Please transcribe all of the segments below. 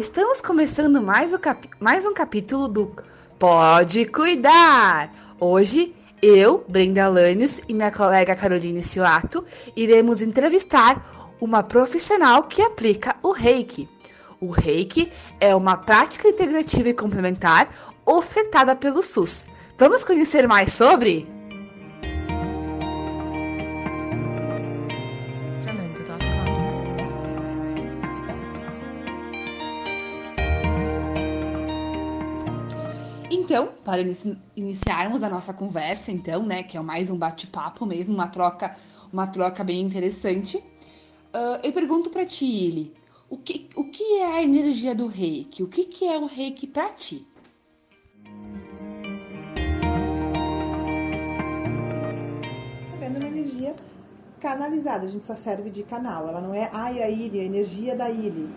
estamos começando mais, cap... mais um capítulo do Pode Cuidar. Hoje, eu, Brenda Lanius e minha colega Caroline Silato iremos entrevistar uma profissional que aplica o reiki. O reiki é uma prática integrativa e complementar ofertada pelo SUS. Vamos conhecer mais sobre? Então, para iniciarmos a nossa conversa, então, né, que é mais um bate-papo mesmo, uma troca, uma troca bem interessante, uh, eu pergunto para ti, Ili, o que, o que é a energia do reiki? O que, que é o reiki para ti? Sabendo uma energia canalizada, a gente só serve de canal, ela não é ai a Ili, a energia da Ili.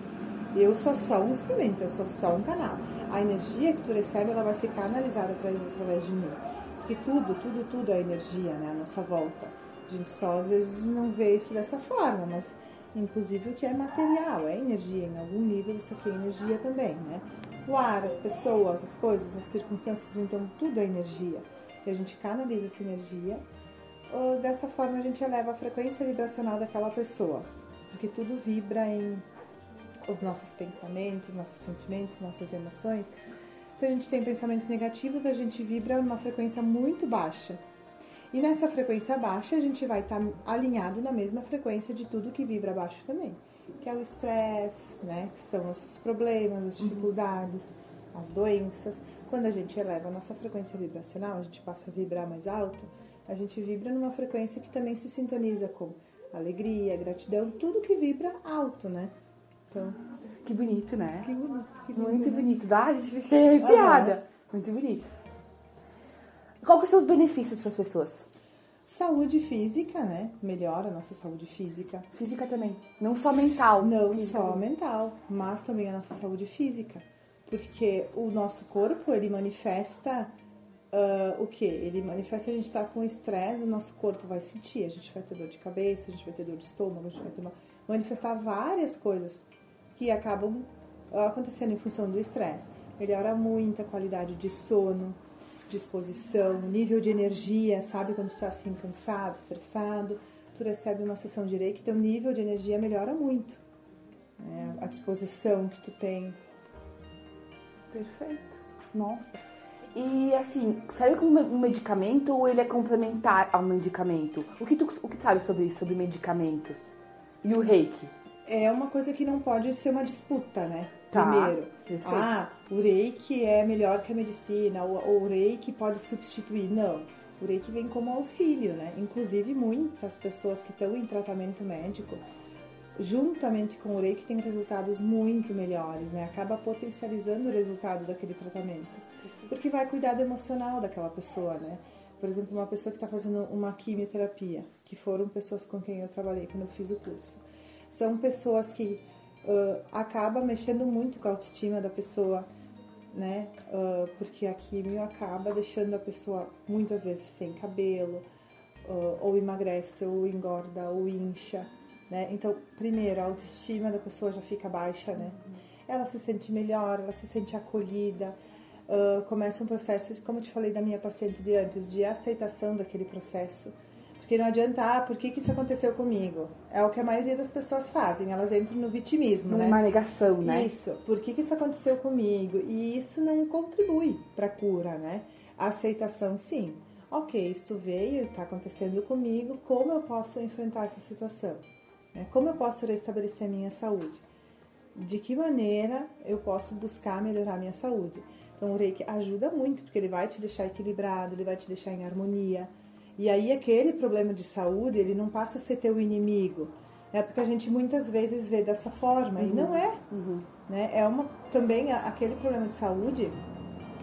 Eu sou só um instrumento, eu sou só um canal a energia que tu recebe ela vai ser canalizada através de mim. Porque tudo, tudo, tudo é energia, né? A nossa volta. A gente só às vezes não vê isso dessa forma, mas inclusive o que é material, é energia. Em algum nível isso aqui é energia também, né? O ar, as pessoas, as coisas, as circunstâncias, então tudo é energia. E a gente canaliza essa energia. Dessa forma a gente eleva a frequência vibracional daquela pessoa. Porque tudo vibra em os nossos pensamentos, nossos sentimentos, nossas emoções, se a gente tem pensamentos negativos, a gente vibra numa frequência muito baixa. E nessa frequência baixa, a gente vai estar tá alinhado na mesma frequência de tudo que vibra baixo também, que é o estresse, né? Que são os problemas, as dificuldades, as doenças. Quando a gente eleva a nossa frequência vibracional, a gente passa a vibrar mais alto, a gente vibra numa frequência que também se sintoniza com alegria, gratidão, tudo que vibra alto, né? Então, que bonito, né? Que bonito. Que lindo, Muito né? bonito. Dá, a gente fica arrepiada. Uhum. Muito bonito. Qual que são os benefícios para as pessoas? Saúde física, né? Melhora a nossa saúde física. Física também. Não só mental. Não só mental, mas também a nossa saúde física. Porque o nosso corpo, ele manifesta uh, o que? Ele manifesta a gente estar tá com estresse, o nosso corpo vai sentir. A gente vai ter dor de cabeça, a gente vai ter dor de estômago, a gente vai ter uma, manifestar várias coisas que acabam acontecendo em função do estresse. Melhora muito a qualidade de sono, disposição, nível de energia, sabe? Quando tu tá assim cansado, estressado, tu recebe uma sessão de reiki, teu nível de energia melhora muito. Né? A disposição que tu tem. Perfeito. Nossa. E assim, serve como um medicamento ou ele é complementar ao medicamento? O que tu, o que tu sabe sobre isso, sobre medicamentos? E o reiki? É uma coisa que não pode ser uma disputa, né? Tá, Primeiro, perfeito. ah, o reiki é melhor que a medicina, ou o reiki pode substituir. Não, o reiki vem como auxílio, né? Inclusive, muitas pessoas que estão em tratamento médico, juntamente com o reiki, têm resultados muito melhores, né? Acaba potencializando o resultado daquele tratamento, porque vai cuidar do emocional daquela pessoa, né? Por exemplo, uma pessoa que está fazendo uma quimioterapia, que foram pessoas com quem eu trabalhei quando eu fiz o curso são pessoas que uh, acaba mexendo muito com a autoestima da pessoa, né? Uh, porque a químio acaba deixando a pessoa muitas vezes sem cabelo, uh, ou emagrece, ou engorda, ou incha, né? Então, primeiro, a autoestima da pessoa já fica baixa, né? Ela se sente melhor, ela se sente acolhida, uh, começa um processo, como eu te falei da minha paciente de antes, de aceitação daquele processo, porque não adianta, ah, por que, que isso aconteceu comigo? É o que a maioria das pessoas fazem, elas entram no vitimismo, Numa né? Uma negação, né? Isso, por que, que isso aconteceu comigo? E isso não contribui para a cura, né? A aceitação, sim. Ok, isto veio, está acontecendo comigo, como eu posso enfrentar essa situação? Né? Como eu posso restabelecer a minha saúde? De que maneira eu posso buscar melhorar a minha saúde? Então, o Reiki ajuda muito, porque ele vai te deixar equilibrado, ele vai te deixar em harmonia, e aí aquele problema de saúde, ele não passa a ser teu inimigo. É porque a gente muitas vezes vê dessa forma uhum. e não é. Uhum. Né? É uma também aquele problema de saúde,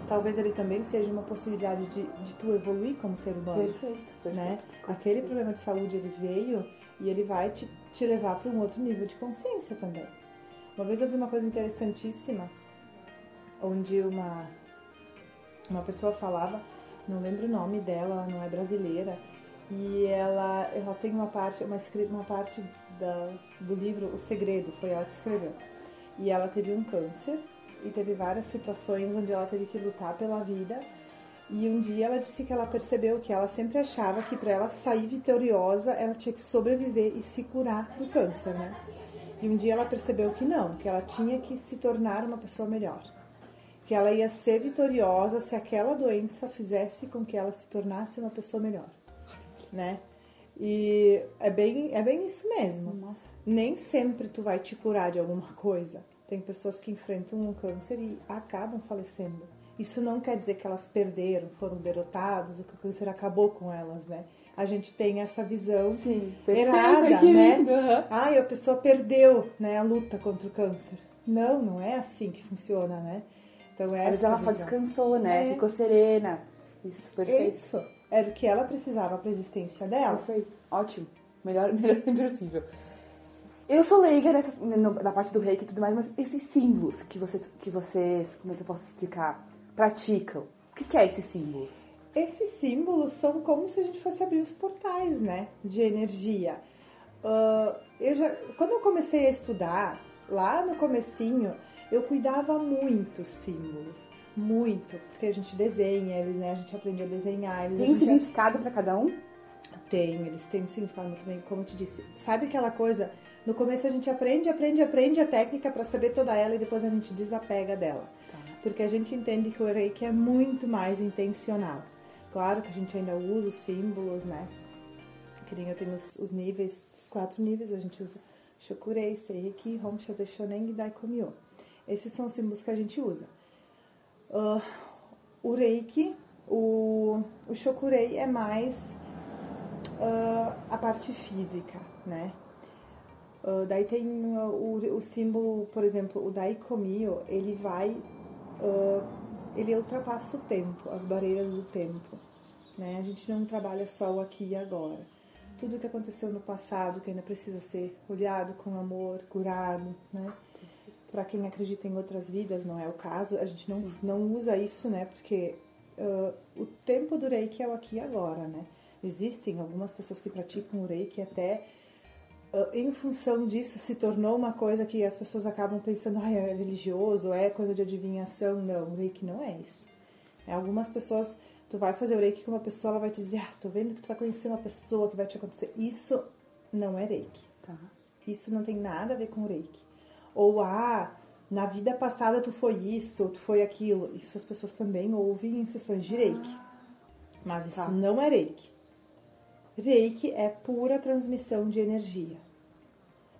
talvez ele também seja uma possibilidade de, de tu evoluir como ser humano. Perfeito. perfeito né? Aquele problema de saúde ele veio e ele vai te, te levar para um outro nível de consciência também. Uma vez eu vi uma coisa interessantíssima, onde uma uma pessoa falava não lembro o nome dela, ela não é brasileira. E ela, ela tem uma parte, uma, uma parte da, do livro O Segredo, foi ela que escreveu. E ela teve um câncer e teve várias situações onde ela teve que lutar pela vida. E um dia ela disse que ela percebeu que ela sempre achava que para ela sair vitoriosa, ela tinha que sobreviver e se curar do câncer, né? E um dia ela percebeu que não, que ela tinha que se tornar uma pessoa melhor. Que ela ia ser vitoriosa se aquela doença fizesse com que ela se tornasse uma pessoa melhor, né? E é bem, é bem isso mesmo. Nossa. Nem sempre tu vai te curar de alguma coisa. Tem pessoas que enfrentam um câncer e acabam falecendo. Isso não quer dizer que elas perderam, foram derrotadas, ou que o câncer acabou com elas, né? A gente tem essa visão Sim, errada, né? aham. Ai, a pessoa perdeu, né, a luta contra o câncer. Não, não é assim que funciona, né? Então essa vezes ela só descansou, né? É. Ficou serena. Isso, perfeito. Isso era o que ela precisava para a existência dela. Isso aí, ótimo. Melhor, melhor possível. Eu sou leiga nessa, na parte do reiki e tudo mais, mas esses símbolos que vocês, que vocês, como é que eu posso explicar, praticam, o que, que é esses símbolos? Esses símbolos são como se a gente fosse abrir os portais, né? De energia. Ah, eu já, quando eu comecei a estudar, lá no comecinho, eu cuidava muito símbolos. Muito. Porque a gente desenha eles, né? A gente aprende a desenhar eles. a Tem um significado pra cada um? Tem, eles têm um significado bem, como eu te disse. Sabe aquela coisa? No começo a gente aprende, aprende, aprende a técnica para saber toda ela e depois a gente desapega dela. Porque a gente entende que o reiki é muito mais intencional. Claro que a gente ainda usa os símbolos, né? Que nem eu tenho os, os níveis, os quatro níveis, a gente usa Shokurei, Seireki, Hom, Shaze, Shonen e Daikomyo. Esses são os símbolos que a gente usa. Ah, o Reiki, o, o Shokurei é mais ah, a parte física, né? Ah, daí tem o, o símbolo, por exemplo, o Daikomyo, ele vai, ele ultrapassa o tempo, as barreiras do tempo, né? A gente não trabalha só o aqui e agora. Tudo que aconteceu no passado, que ainda precisa ser olhado com amor, curado, né? Para quem acredita em outras vidas, não é o caso, a gente não, não usa isso, né? Porque ah, o tempo do reiki é o aqui e agora, né? Existem algumas pessoas que praticam o reiki até ah, em função disso se tornou uma coisa que as pessoas acabam pensando, ah, é religioso, é coisa de adivinhação. Não, o reiki não é isso. É, algumas pessoas, tu vai fazer o reiki com uma pessoa, ela vai te dizer, ah, tô vendo que tu vai conhecer uma pessoa que vai te acontecer. Isso não é reiki. Tá. Isso não tem nada a ver com o reiki. Ou, ah, na vida passada tu foi isso, tu foi aquilo. Isso as pessoas também ouvem em sessões de reiki. Mas isso Tá. não é reiki. Reiki é pura transmissão de energia.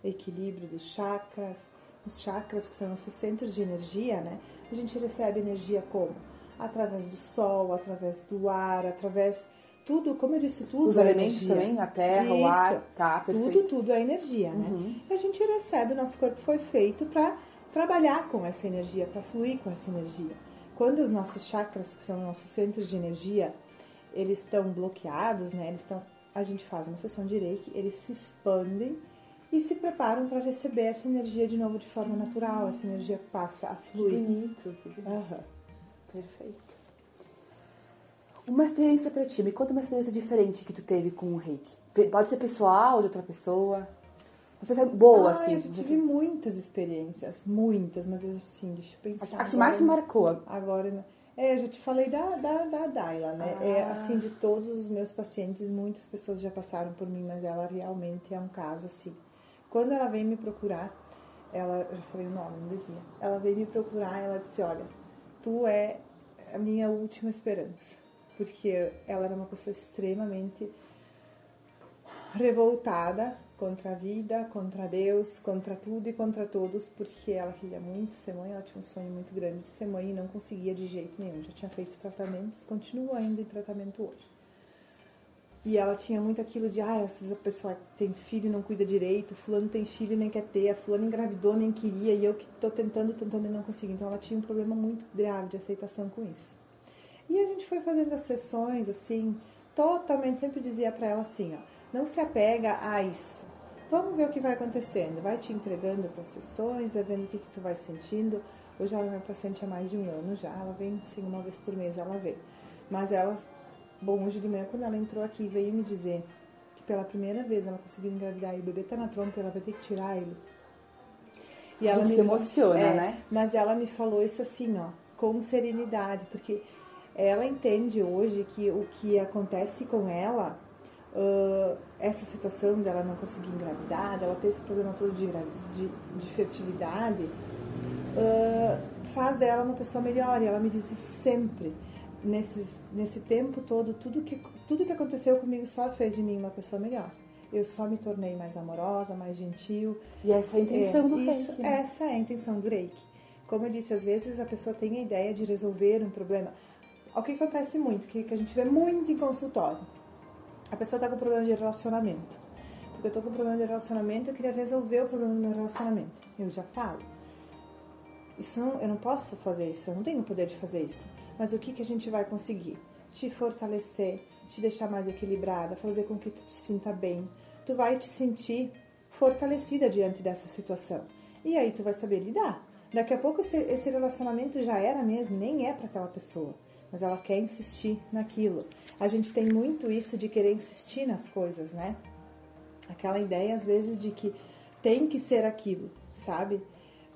Equilíbrio dos chakras. Os chakras, que são nossos centros de energia, né? A gente recebe energia como? Através do sol, através do ar, através. Tudo, como eu disse, tudo Os é elementos energia. também, a terra, o Isso. ar, tá, perfeito. Tudo, tudo é energia, né? Uhum. A gente recebe, nosso corpo foi feito para trabalhar com essa energia, para fluir com essa energia. Quando os nossos chakras, que são nossos centros de energia, eles estão bloqueados, né? Eles estão, a gente faz uma sessão de reiki, eles se expandem e se preparam para receber essa energia de novo de forma natural. Essa energia passa a Que fluir. bonito, que bonito. Aham. Perfeito. Uma experiência pra ti, me conta uma experiência diferente que tu teve com o reiki. Pode ser pessoal, de outra pessoa. Uma experiência boa, Ah, assim. eu tive muitas experiências, muitas, mas assim, deixa eu pensar. A, a que mais te agora. marcou. Agora, né? é, eu já te falei da, da, da Daila, né? É, Ah. assim, de todos os meus pacientes, muitas pessoas já passaram por mim, mas ela realmente é um caso, assim. Quando ela veio me procurar, ela, já falei o nome, não devia. Ela veio me procurar ela disse, olha, tu é a minha última esperança. Porque ela era uma pessoa extremamente revoltada contra a vida, contra Deus, contra tudo e contra todos, porque ela queria muito ser mãe, ela tinha um sonho muito grande de ser mãe e não conseguia de jeito nenhum. Já tinha feito tratamentos, continua ainda em tratamento hoje. E ela tinha muito aquilo de, ah, às vezes a pessoa tem filho e não cuida direito, fulano tem filho e nem quer ter, a fulana engravidou nem queria, e eu que tô tentando, tentando e não consigo. Então ela tinha um problema muito grave de aceitação com isso. E a gente foi fazendo as sessões, assim, totalmente, sempre dizia pra ela assim, ó, não se apega a isso. Vamos ver o que vai acontecendo. Vai te entregando para as sessões, vai vendo o que, que tu vai sentindo. Hoje ela é minha paciente há mais de um ano já. Ela vem, assim, uma vez por mês ela vem. Mas ela, bom, hoje de manhã, quando ela entrou aqui, veio me dizer que pela primeira vez ela conseguiu engravidar e o bebê tá na trompa, ela vai ter que tirar ele. E ela se emociona, é, né? Mas ela me falou isso assim, ó, com serenidade, porque ela entende hoje que o que acontece com ela, uh, essa situação dela não conseguir engravidar, dela ter esse problema todo de, de, de fertilidade, uh, faz dela uma pessoa melhor. E ela me diz isso sempre. Nesses, nesse tempo todo, tudo que, tudo que aconteceu comigo só fez de mim uma pessoa melhor eu só me tornei mais amorosa, mais gentil. E essa é a intenção é, do isso, reiki. Né? Essa é a intenção do reiki. Como eu disse, às vezes a pessoa tem a ideia de resolver um problema. O que acontece muito, que, que a gente vê muito em consultório. A pessoa está com problema de relacionamento. Porque eu estou com problema de relacionamento, eu queria resolver o problema do meu relacionamento. Eu já falo. Isso não, eu não posso fazer isso, eu não tenho o poder de fazer isso. Mas o que, que a gente vai conseguir? Te fortalecer, te deixar mais equilibrada, fazer com que tu te sinta bem. Tu vai te sentir fortalecida diante dessa situação. E aí tu vai saber lidar. Daqui a pouco esse, esse relacionamento já era mesmo, nem é para aquela pessoa, mas ela quer insistir naquilo. A gente tem muito isso de querer insistir nas coisas, né? Aquela ideia às vezes de que tem que ser aquilo, sabe?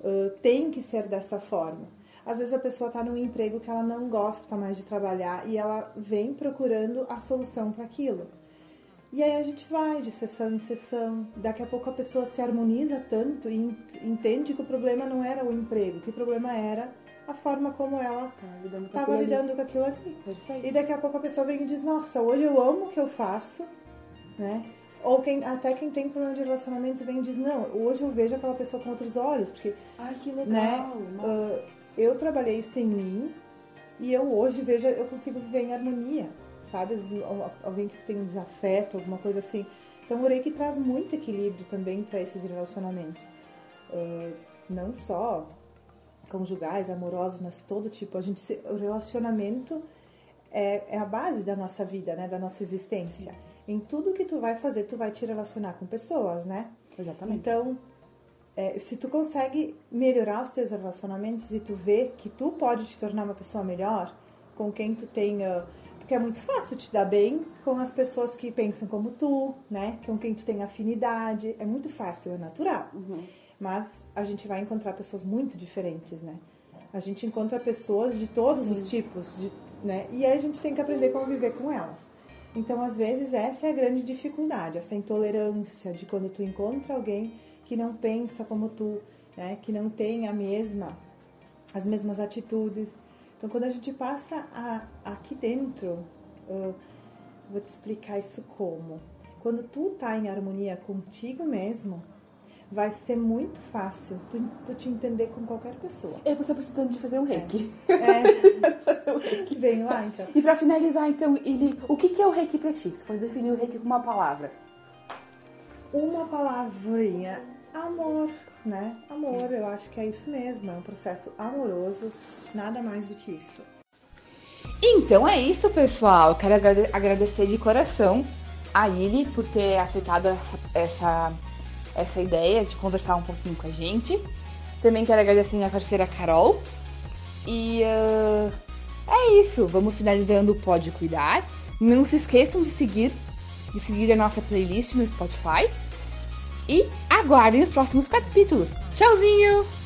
Uh, tem que ser dessa forma. Às vezes a pessoa está num emprego que ela não gosta mais de trabalhar e ela vem procurando a solução para aquilo. E aí a gente vai de sessão em sessão. Daqui a pouco a pessoa se harmoniza tanto e entende que o problema não era o emprego, que o problema era a forma como ela estava tá lidando com aquilo ali. Perfeito. E daqui a pouco a pessoa vem e diz: Nossa, hoje eu amo o que eu faço, né? Ou quem, até quem tem problema de relacionamento vem e diz: Não, hoje eu vejo aquela pessoa com outros olhos. Porque, Ai, que legal! Né, uh, eu trabalhei isso em mim e eu hoje vejo, eu consigo viver em harmonia sabe? Alguém que tem um desafeto, alguma coisa assim. Então, o Reiki traz muito equilíbrio também para esses relacionamentos. Uh, não só conjugais, amorosos, mas todo tipo. A gente, o relacionamento é, é a base da nossa vida, né? Da nossa existência. Sim. Em tudo que tu vai fazer, tu vai te relacionar com pessoas, né? Exatamente. Então, é, se tu consegue melhorar os teus relacionamentos e tu vê que tu pode te tornar uma pessoa melhor, com quem tu tenha porque é muito fácil te dar bem com as pessoas que pensam como tu, né? Com quem tu tem afinidade. É muito fácil, é natural. Uhum. Mas a gente vai encontrar pessoas muito diferentes, né? A gente encontra pessoas de todos Sim. os tipos, de, né? E aí a gente tem que aprender a conviver com elas. Então, às vezes, essa é a grande dificuldade, essa intolerância de quando tu encontra alguém que não pensa como tu, né? Que não tem a mesma, as mesmas atitudes. Então, quando a gente passa a, aqui dentro, uh, vou te explicar isso como. Quando tu tá em harmonia contigo mesmo, vai ser muito fácil tu, tu te entender com qualquer pessoa. Eu estou precisando de fazer um reiki. É. é. Vem lá, então. E para finalizar, então, ele, o que, que é o reiki para ti? Se fosse definir o reiki com uma palavra. Uma palavrinha. Amor né? Amor, eu acho que é isso mesmo, é um processo amoroso, nada mais do que isso. Então é isso, pessoal. Eu quero agradecer de coração a Ili por ter aceitado essa, essa, essa ideia de conversar um pouquinho com a gente. Também quero agradecer minha parceira Carol. E uh, é isso. Vamos finalizando o Pode Cuidar. Não se esqueçam de seguir, de seguir a nossa playlist no Spotify e aguardem os próximos capítulos. Tchauzinho!